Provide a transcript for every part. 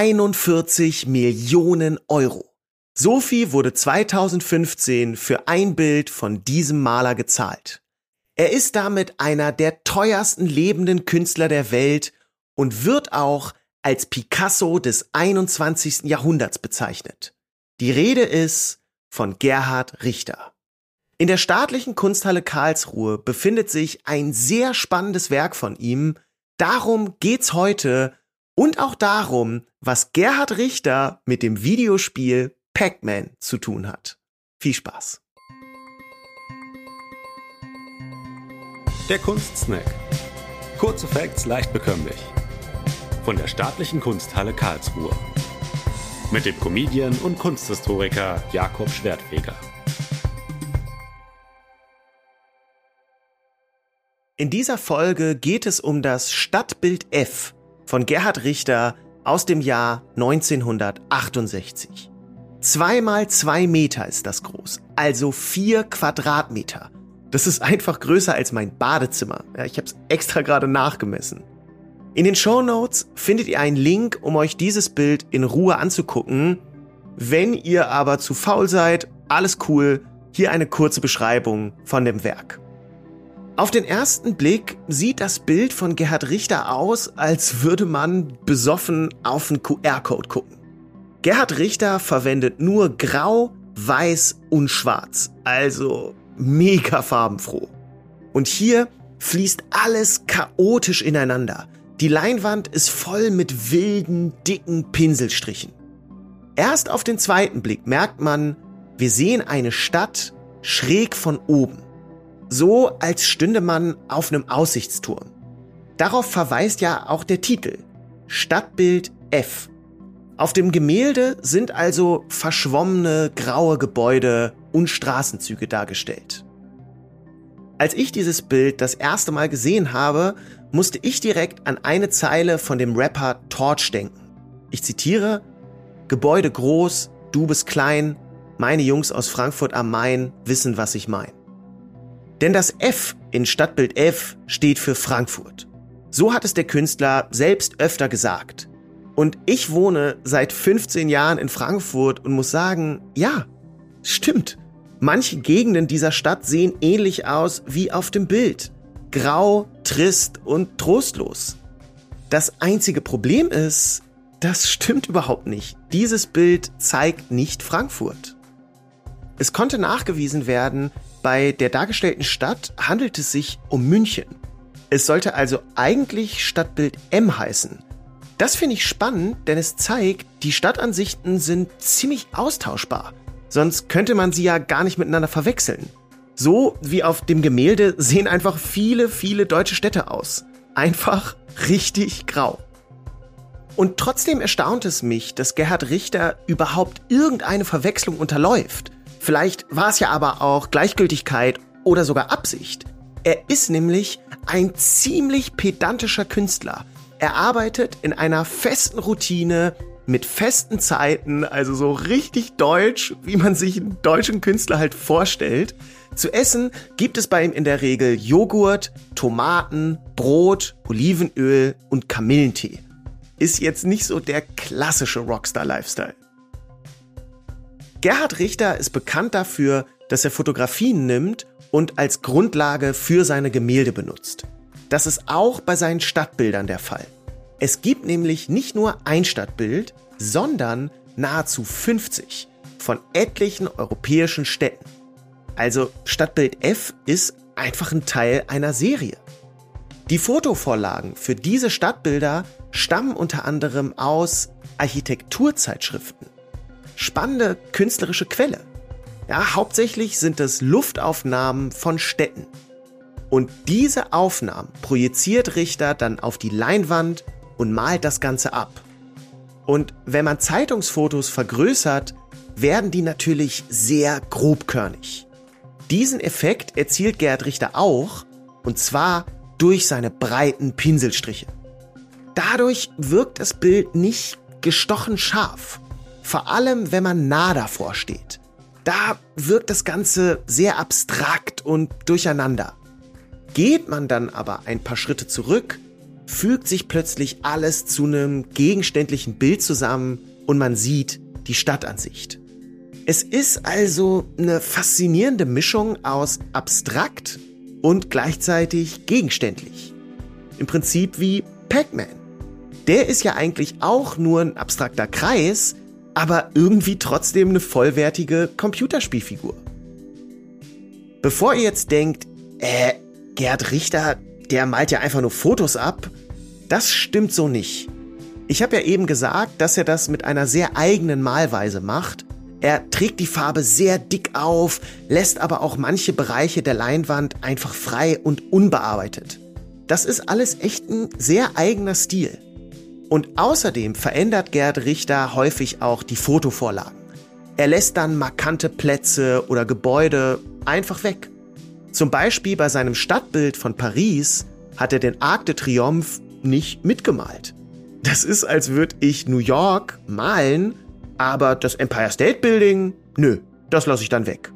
41 Millionen Euro. So viel wurde 2015 für ein Bild von diesem Maler gezahlt. Er ist damit einer der teuersten lebenden Künstler der Welt und wird auch als Picasso des 21. Jahrhunderts bezeichnet. Die Rede ist von Gerhard Richter. In der staatlichen Kunsthalle Karlsruhe befindet sich ein sehr spannendes Werk von ihm. Darum geht's heute und auch darum, was Gerhard Richter mit dem Videospiel Pac-Man zu tun hat. Viel Spaß. Der Kunstsnack. Kurze Facts leicht bekömmlich. Von der Staatlichen Kunsthalle Karlsruhe. Mit dem Comedian und Kunsthistoriker Jakob Schwertfeger. In dieser Folge geht es um das Stadtbild F von Gerhard Richter aus dem Jahr 1968. Zwei mal zwei Meter ist das groß, also vier Quadratmeter. Das ist einfach größer als mein Badezimmer. Ja, ich habe es extra gerade nachgemessen. In den Show Notes findet ihr einen Link, um euch dieses Bild in Ruhe anzugucken. Wenn ihr aber zu faul seid, alles cool, hier eine kurze Beschreibung von dem Werk. Auf den ersten Blick sieht das Bild von Gerhard Richter aus, als würde man besoffen auf einen QR-Code gucken. Gerhard Richter verwendet nur Grau, Weiß und Schwarz, also mega farbenfroh. Und hier fließt alles chaotisch ineinander. Die Leinwand ist voll mit wilden, dicken Pinselstrichen. Erst auf den zweiten Blick merkt man, wir sehen eine Stadt schräg von oben. So als stünde man auf einem Aussichtsturm. Darauf verweist ja auch der Titel. Stadtbild F. Auf dem Gemälde sind also verschwommene graue Gebäude und Straßenzüge dargestellt. Als ich dieses Bild das erste Mal gesehen habe, musste ich direkt an eine Zeile von dem Rapper Torch denken. Ich zitiere, Gebäude groß, du bist klein, meine Jungs aus Frankfurt am Main wissen, was ich mein. Denn das F in Stadtbild F steht für Frankfurt. So hat es der Künstler selbst öfter gesagt. Und ich wohne seit 15 Jahren in Frankfurt und muss sagen, ja, stimmt. Manche Gegenden dieser Stadt sehen ähnlich aus wie auf dem Bild. Grau, trist und trostlos. Das einzige Problem ist, das stimmt überhaupt nicht. Dieses Bild zeigt nicht Frankfurt. Es konnte nachgewiesen werden, bei der dargestellten Stadt handelt es sich um München. Es sollte also eigentlich Stadtbild M heißen, das finde ich spannend, denn es zeigt, die Stadtansichten sind ziemlich austauschbar. Sonst könnte man sie ja gar nicht miteinander verwechseln. So wie auf dem Gemälde sehen einfach viele, viele deutsche Städte aus. Einfach richtig grau. Und trotzdem erstaunt es mich, dass Gerhard Richter überhaupt irgendeine Verwechslung unterläuft. Vielleicht war es ja aber auch Gleichgültigkeit oder sogar Absicht. Er ist nämlich ein ziemlich pedantischer Künstler er arbeitet in einer festen Routine mit festen Zeiten, also so richtig deutsch, wie man sich einen deutschen Künstler halt vorstellt. Zu essen gibt es bei ihm in der Regel Joghurt, Tomaten, Brot, Olivenöl und Kamillentee. Ist jetzt nicht so der klassische Rockstar-Lifestyle. Gerhard Richter ist bekannt dafür, dass er Fotografien nimmt und als Grundlage für seine Gemälde benutzt. Das ist auch bei seinen Stadtbildern der Fall. Es gibt nämlich nicht nur ein Stadtbild, sondern nahezu 50 von etlichen europäischen Städten. Also Stadtbild F ist einfach ein Teil einer Serie. Die Fotovorlagen für diese Stadtbilder stammen unter anderem aus Architekturzeitschriften. Spannende künstlerische Quelle. Ja, hauptsächlich sind es Luftaufnahmen von Städten. Und diese Aufnahmen projiziert Richter dann auf die Leinwand und malt das Ganze ab. Und wenn man Zeitungsfotos vergrößert, werden die natürlich sehr grobkörnig. Diesen Effekt erzielt Gerhard Richter auch, und zwar durch seine breiten Pinselstriche. Dadurch wirkt das Bild nicht gestochen scharf, vor allem wenn man nah davor steht. Da wirkt das Ganze sehr abstrakt und durcheinander. Geht man dann aber ein paar Schritte zurück, fügt sich plötzlich alles zu einem gegenständlichen Bild zusammen und man sieht die Stadtansicht. Es ist also eine faszinierende Mischung aus abstrakt und gleichzeitig gegenständlich. Im Prinzip wie Pac-Man. Der ist ja eigentlich auch nur ein abstrakter Kreis, aber irgendwie trotzdem eine vollwertige Computerspielfigur. Bevor ihr jetzt denkt, äh, Gerd Richter, der malt ja einfach nur Fotos ab, das stimmt so nicht. Ich habe ja eben gesagt, dass er das mit einer sehr eigenen Malweise macht. Er trägt die Farbe sehr dick auf, lässt aber auch manche Bereiche der Leinwand einfach frei und unbearbeitet. Das ist alles echt ein sehr eigener Stil. Und außerdem verändert Gerd Richter häufig auch die Fotovorlagen. Er lässt dann markante Plätze oder Gebäude einfach weg. Zum Beispiel bei seinem Stadtbild von Paris hat er den Arc de Triomphe nicht mitgemalt. Das ist, als würde ich New York malen, aber das Empire State Building, nö, das lasse ich dann weg.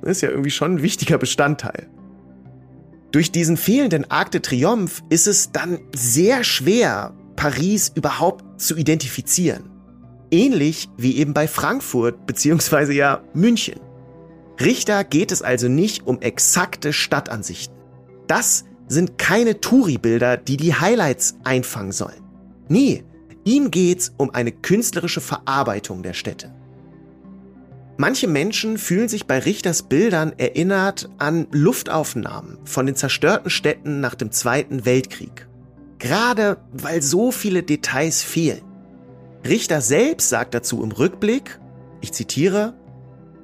Das ist ja irgendwie schon ein wichtiger Bestandteil. Durch diesen fehlenden Arc de Triomphe ist es dann sehr schwer, Paris überhaupt zu identifizieren. Ähnlich wie eben bei Frankfurt bzw. ja München. Richter geht es also nicht um exakte Stadtansichten. Das sind keine Touri-Bilder, die die Highlights einfangen sollen. Nee, ihm geht's um eine künstlerische Verarbeitung der Städte. Manche Menschen fühlen sich bei Richters Bildern erinnert an Luftaufnahmen von den zerstörten Städten nach dem Zweiten Weltkrieg. Gerade weil so viele Details fehlen. Richter selbst sagt dazu im Rückblick, ich zitiere,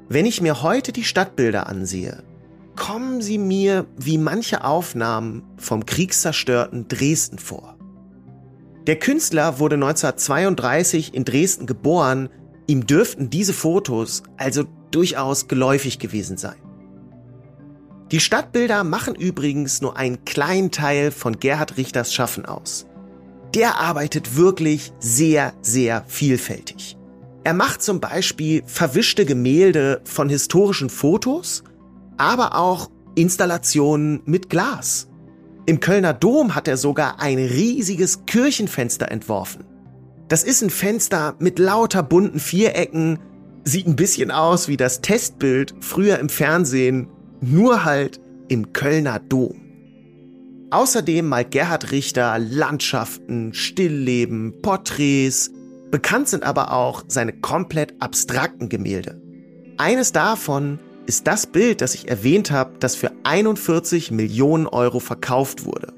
wenn ich mir heute die Stadtbilder ansehe, kommen sie mir wie manche Aufnahmen vom kriegszerstörten Dresden vor. Der Künstler wurde 1932 in Dresden geboren, ihm dürften diese Fotos also durchaus geläufig gewesen sein. Die Stadtbilder machen übrigens nur einen kleinen Teil von Gerhard Richters Schaffen aus. Der arbeitet wirklich sehr, sehr vielfältig. Er macht zum Beispiel verwischte Gemälde von historischen Fotos, aber auch Installationen mit Glas. Im Kölner Dom hat er sogar ein riesiges Kirchenfenster entworfen. Das ist ein Fenster mit lauter bunten Vierecken, sieht ein bisschen aus wie das Testbild früher im Fernsehen nur halt im Kölner Dom. Außerdem malt Gerhard Richter Landschaften, Stillleben, Porträts. Bekannt sind aber auch seine komplett abstrakten Gemälde. Eines davon ist das Bild, das ich erwähnt habe, das für 41 Millionen Euro verkauft wurde.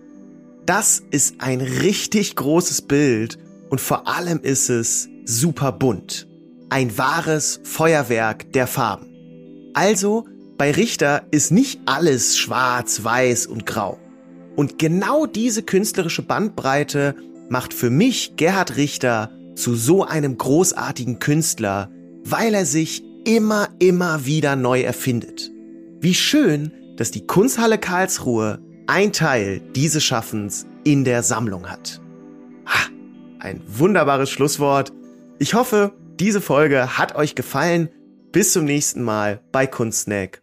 Das ist ein richtig großes Bild und vor allem ist es super bunt. Ein wahres Feuerwerk der Farben. Also bei Richter ist nicht alles schwarz, weiß und grau. Und genau diese künstlerische Bandbreite macht für mich Gerhard Richter zu so einem großartigen Künstler, weil er sich immer, immer wieder neu erfindet. Wie schön, dass die Kunsthalle Karlsruhe ein Teil dieses Schaffens in der Sammlung hat. Ha, ein wunderbares Schlusswort. Ich hoffe, diese Folge hat euch gefallen. Bis zum nächsten Mal bei Kunstsnack